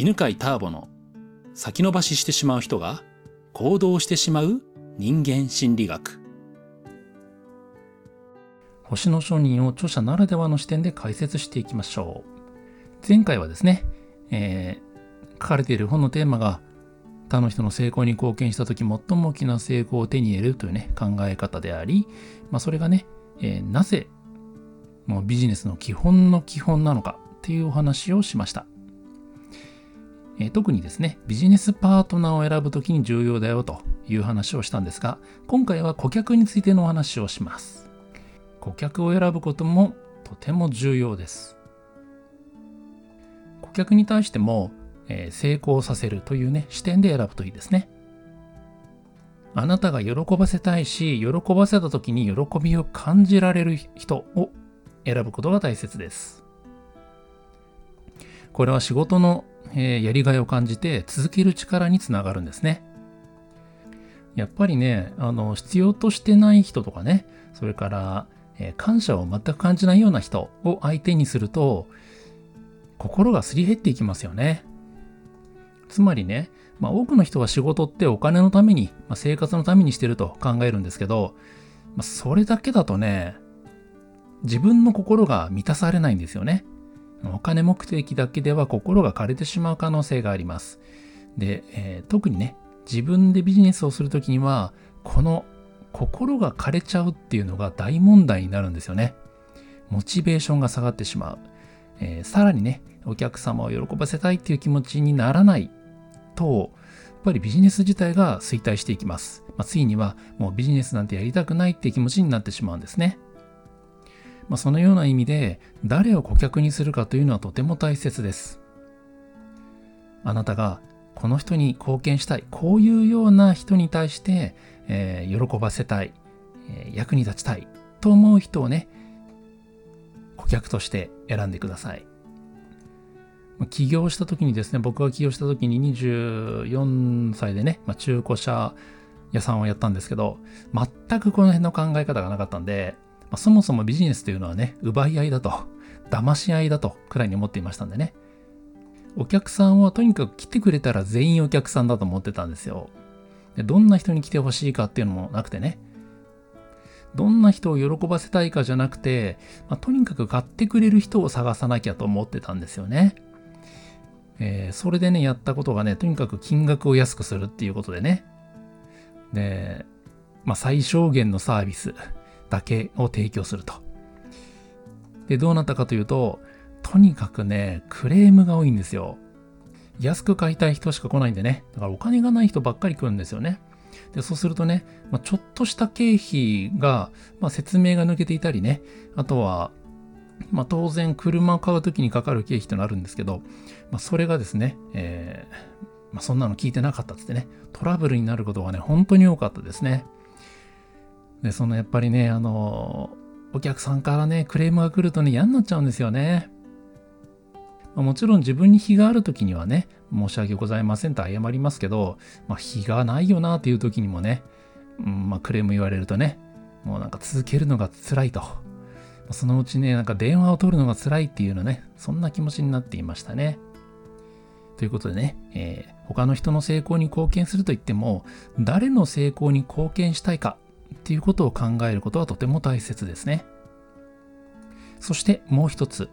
犬飼ターボの先延ばししてしまう人が行動してしまう人間心理学星の商人を著者ならではの視点で解説していきましょう前回はですね、えー、書かれている本のテーマが他の人の成功に貢献した時最も大きな成功を手に入れるというね考え方であり、まあ、それがね、えー、なぜもうビジネスの基本の基本なのかっていうお話をしました。えー、特にですね、ビジネスパートナーを選ぶときに重要だよという話をしたんですが、今回は顧客についてのお話をします。顧客を選ぶこともとても重要です。顧客に対しても、えー、成功させるというね、視点で選ぶといいですね。あなたが喜ばせたいし、喜ばせた時に喜びを感じられる人を選ぶことが大切です。これは仕事の、えー、やりがいを感じて続ける力につながるんですね。やっぱりね、あの、必要としてない人とかね、それから、えー、感謝を全く感じないような人を相手にすると、心がすり減っていきますよね。つまりね、まあ、多くの人は仕事ってお金のために、まあ、生活のためにしてると考えるんですけど、まあ、それだけだとね、自分の心が満たされないんですよね。お金目的だけでは心が枯れてしまう可能性があります。で、えー、特にね、自分でビジネスをするときには、この心が枯れちゃうっていうのが大問題になるんですよね。モチベーションが下がってしまう。えー、さらにね、お客様を喜ばせたいっていう気持ちにならないと、やっぱりビジネス自体が衰退していきます。まあ、ついにはもうビジネスなんてやりたくないっていう気持ちになってしまうんですね。まあ、そのような意味で誰を顧客にするかというのはとても大切です。あなたがこの人に貢献したい、こういうような人に対して、えー、喜ばせたい、えー、役に立ちたいと思う人をね、顧客として選んでください。起業した時にですね、僕が起業した時に24歳でね、まあ、中古車屋さんをやったんですけど、全くこの辺の考え方がなかったんで、まあ、そもそもビジネスというのはね、奪い合いだと、騙し合いだとくらいに思っていましたんでね。お客さんはとにかく来てくれたら全員お客さんだと思ってたんですよ。でどんな人に来てほしいかっていうのもなくてね。どんな人を喜ばせたいかじゃなくて、まあ、とにかく買ってくれる人を探さなきゃと思ってたんですよね。えー、それでね、やったことがね、とにかく金額を安くするっていうことでね。で、まあ、最小限のサービス。だけを提供すると。で、どうなったかというと、とにかくね、クレームが多いんですよ。安く買いたい人しか来ないんでね。だからお金がない人ばっかり来るんですよね。で、そうするとね、まあ、ちょっとした経費が、まあ、説明が抜けていたりね、あとは、まあ、当然車を買う時にかかる経費となるんですけど、まあ、それがですね、えーまあ、そんなの聞いてなかったっつってね、トラブルになることがね、本当に多かったですね。で、そのやっぱりね、あの、お客さんからね、クレームが来るとね、嫌になっちゃうんですよね。まあ、もちろん自分に非がある時にはね、申し訳ございませんと謝りますけど、まあ、非がないよなっていう時にもね、うん、まあ、クレーム言われるとね、もうなんか続けるのが辛いと。そのうちね、なんか電話を取るのが辛いっていうのね、そんな気持ちになっていましたね。ということでね、えー、他の人の成功に貢献すると言っても、誰の成功に貢献したいかっていうことを考えることはとても大切ですね。そしてもう一つ、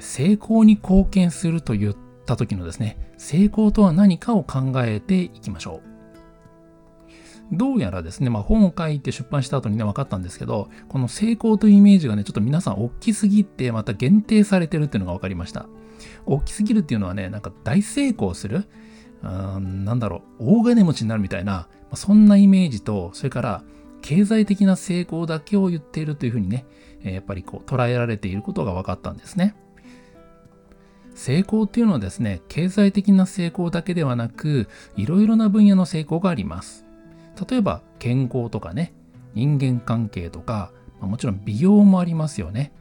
成功に貢献すると言った時のですね、成功とは何かを考えていきましょう。どうやらですね、まあ、本を書いて出版した後にね、分かったんですけど、この成功というイメージがね、ちょっと皆さん大きすぎて、また限定されてるっていうのが分かりました。大きすぎるっていうのはね、なんか大成功する、うんなんだろう、大金持ちになるみたいなま、そんなイメージと、それから、経済的な成功だけを言っているというふうにね、やっぱりこう捉えられていることが分かったんですね。成功っていうのはですね、経済的な成功だけではなく、いろいろな分野の成功があります。例えば、健康とかね、人間関係とか、もちろん美容もありますよね。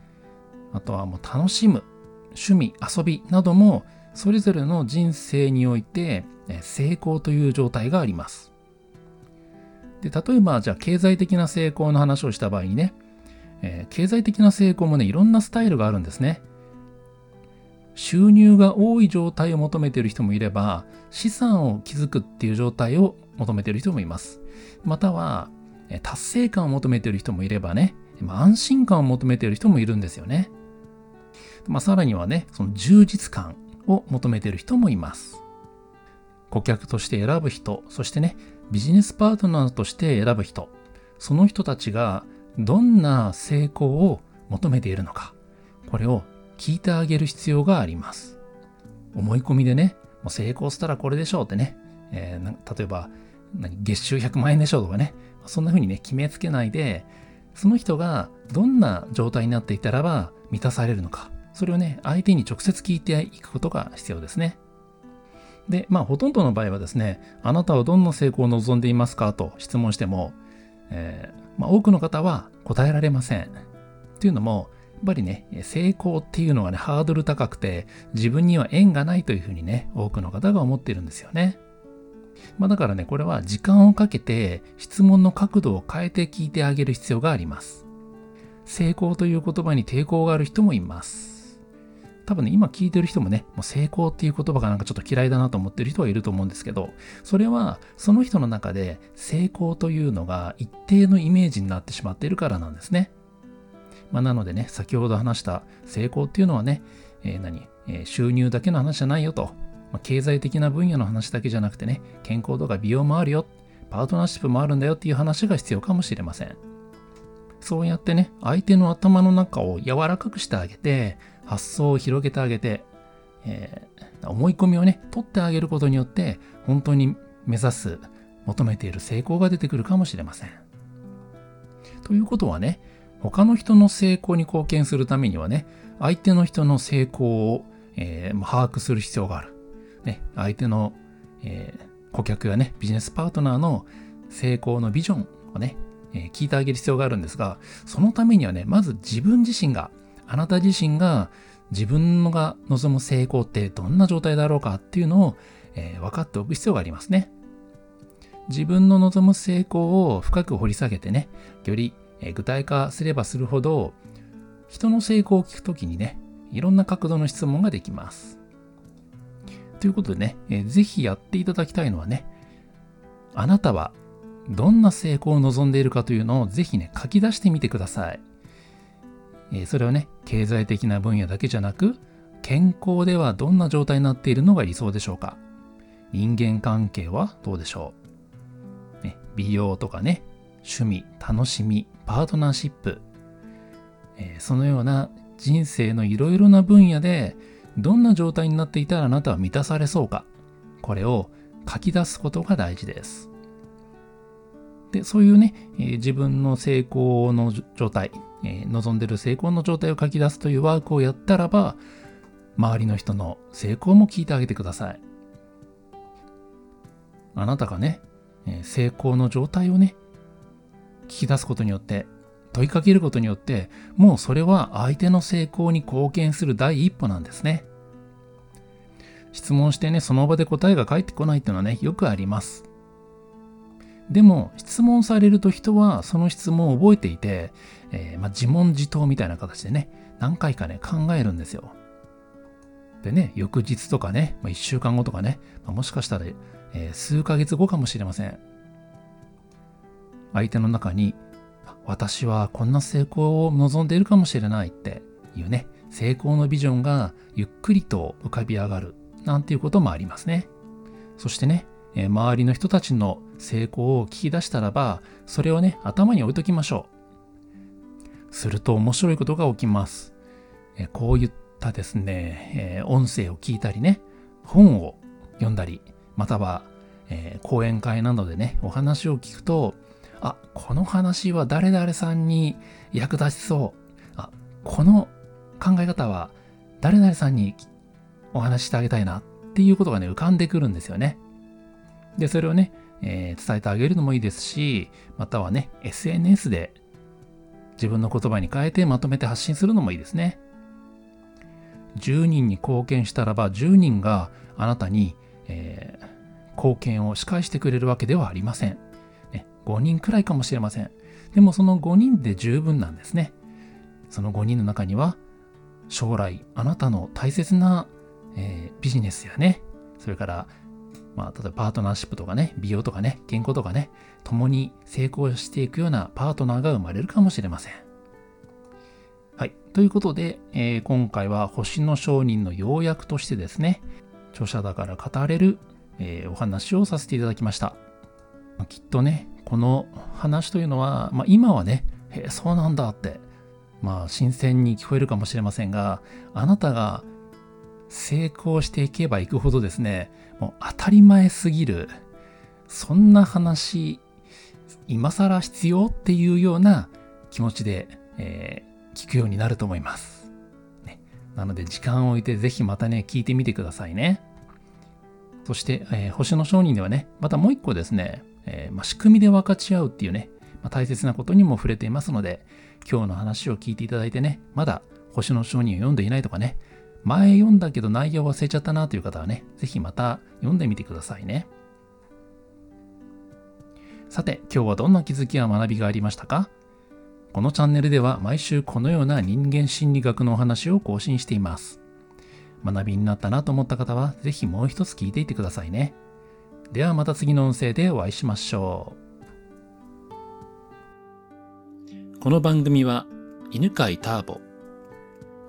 あとはもう楽しむ、趣味、遊びなども、それぞれの人生において成功という状態があります。で、例えば、じゃあ、経済的な成功の話をした場合にね、えー、経済的な成功もね、いろんなスタイルがあるんですね。収入が多い状態を求めている人もいれば、資産を築くっていう状態を求めている人もいます。または、達成感を求めている人もいればね、安心感を求めている人もいるんですよね。まあ、さらにはね、その充実感を求めている人もいます。顧客として選ぶ人、そしてね、ビジネスパートナーとして選ぶ人、その人たちがどんな成功を求めているのか、これを聞いてあげる必要があります。思い込みでね、もう成功したらこれでしょうってね、えー、例えば月収100万円でしょうとかね、そんな風にね、決めつけないで、その人がどんな状態になっていたらば満たされるのか、それをね、相手に直接聞いていくことが必要ですね。で、まあ、ほとんどの場合はですね、あなたはどんな成功を望んでいますか？と質問しても、えー、まあ、多くの方は答えられません。というのも、やっぱりね、成功っていうのがね、ハードル高くて、自分には縁がないというふうにね、多くの方が思っているんですよね。まあだからね、これは時間をかけて質問の角度を変えて聞いてあげる必要があります。成功という言葉に抵抗がある人もいます。多分ね、今聞いてる人もね、もう成功っていう言葉がなんかちょっと嫌いだなと思ってる人はいると思うんですけど、それはその人の中で成功というのが一定のイメージになってしまっているからなんですね。まあ、なのでね、先ほど話した成功っていうのはね、えー、何、えー、収入だけの話じゃないよと。まあ、経済的な分野の話だけじゃなくてね、健康とか美容もあるよ。パートナーシップもあるんだよっていう話が必要かもしれません。そうやってね、相手の頭の中を柔らかくしてあげて、発想を広げてあげて、えー、思い込みをね、取ってあげることによって、本当に目指す、求めている成功が出てくるかもしれません。ということはね、他の人の成功に貢献するためにはね、相手の人の成功を、えー、把握する必要がある。ね、相手の、えー、顧客やね、ビジネスパートナーの成功のビジョンをね、えー、聞いてあげる必要があるんですが、そのためにはね、まず自分自身が、あなた自身が自分のが望む成功ってどんな状態だろうかっていうのを、えー、分かっておく必要がありますね。自分の望む成功を深く掘り下げてね、より具体化すればするほど、人の成功を聞くときにね、いろんな角度の質問ができます。ということでね、えー、ぜひやっていただきたいのはね、あなたはどんな成功を望んでいるかというのをぜひね、書き出してみてください。え、それはね、経済的な分野だけじゃなく、健康ではどんな状態になっているのが理想でしょうか？人間関係はどうでしょう、ね、美容とかね、趣味、楽しみ、パートナーシップ、え、そのような人生のいろいろな分野でどんな状態になっていたらあなたは満たされそうか、これを書き出すことが大事です。で、そういうね、え、自分の成功の状態、えー、望んでる成功の状態を書き出すというワークをやったらば、周りの人の成功も聞いてあげてください。あなたがね、えー、成功の状態をね、聞き出すことによって、問いかけることによって、もうそれは相手の成功に貢献する第一歩なんですね。質問してね、その場で答えが返ってこないっていうのはね、よくあります。でも、質問されると人はその質問を覚えていて、えー、まあ、自問自答みたいな形でね、何回かね、考えるんですよ。でね、翌日とかね、まあ、1週間後とかね、まあ、もしかしたら、えー、数ヶ月後かもしれません。相手の中に私はこんな成功を望んでいるかもしれないっていうね、成功のビジョンがゆっくりと浮かび上がるなんていうこともありますね。そしてねえ、周りの人たちの成功を聞き出したらば、それをね、頭に置いときましょう。すると面白いことが起きます。こういったですね、音声を聞いたりね、本を読んだり、または、講演会などでね、お話を聞くと、あ、この話は誰々さんに役立ちそう。あ、この考え方は誰々さんにお話ししてあげたいなっていうことがね、浮かんでくるんですよね。で、それをね、えー、伝えてあげるのもいいですし、またはね、SNS で自分の言葉に変えてまとめて発信するのもいいですね。10人に貢献したらば10人があなたに、えー、貢献を仕返してくれるわけではありません。ね5人くらいかもしれません。でもその5人で十分なんですね。その5人の中には、将来あなたの大切な、えー、ビジネスやね、それからまあ、例えばパートナーシップとかね、美容とかね、健康とかね、共に成功していくようなパートナーが生まれるかもしれません。はい。ということで、えー、今回は星の商人の要約としてですね、著者だから語れる、えー、お話をさせていただきました。きっとね、この話というのは、まあ、今はね、へえ、そうなんだって、まあ、新鮮に聞こえるかもしれませんが、あなたが成功していけばいくほどですね、もう当たり前すぎる、そんな話、今更必要っていうような気持ちで、えー、聞くようになると思います。ね、なので時間を置いてぜひまたね、聞いてみてくださいね。そして、えー、星の商人ではね、またもう一個ですね、えー、まあ、仕組みで分かち合うっていうね、まあ、大切なことにも触れていますので、今日の話を聞いていただいてね、まだ星の商人を読んでいないとかね、前読んだけど内容忘れちゃったなという方はね、ぜひまた読んでみてくださいね。さて、今日はどんな気づきや学びがありましたか？このチャンネルでは毎週このような人間心理学のお話を更新しています。学びになったなと思った方は、ぜひもう一つ聞いていてくださいね。ではまた次の音声でお会いしましょう。この番組は、犬飼ターボ、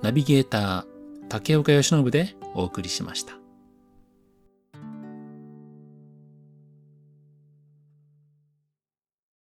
ナビゲーター、竹岡義信でお送りしました。